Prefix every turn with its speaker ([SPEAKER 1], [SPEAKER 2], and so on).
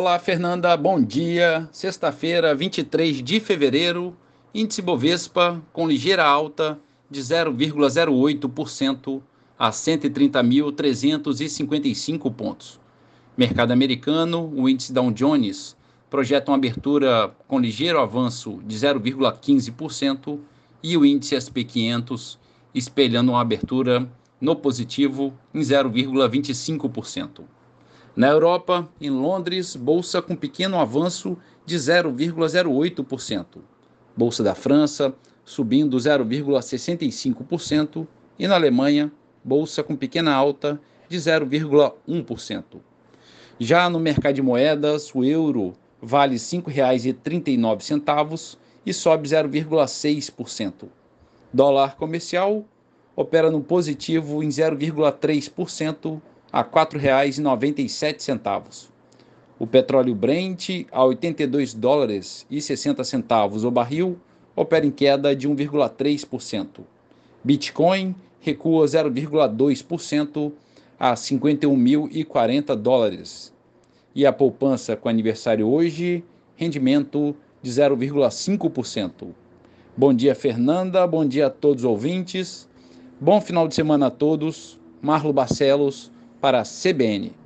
[SPEAKER 1] Olá, Fernanda, bom dia. Sexta-feira, 23 de fevereiro, índice Bovespa com ligeira alta de 0,08% a 130.355 pontos. Mercado americano, o índice Dow Jones projeta uma abertura com ligeiro avanço de 0,15% e o índice SP 500 espelhando uma abertura no positivo em 0,25%. Na Europa, em Londres, bolsa com pequeno avanço de 0,08%. Bolsa da França subindo 0,65% e na Alemanha, bolsa com pequena alta de 0,1%. Já no mercado de moedas, o euro vale R$ 5,39 e sobe 0,6%. Dólar comercial opera no positivo em 0,3% a R$ 4,97. O petróleo Brent a 82 dólares e 60 centavos o barril opera em queda de 1,3%. Bitcoin recua 0,2% a 51.040 dólares. E a poupança com aniversário hoje, rendimento de 0,5%. Bom dia, Fernanda. Bom dia a todos os ouvintes. Bom final de semana a todos. Marlo Barcelos para a CBN.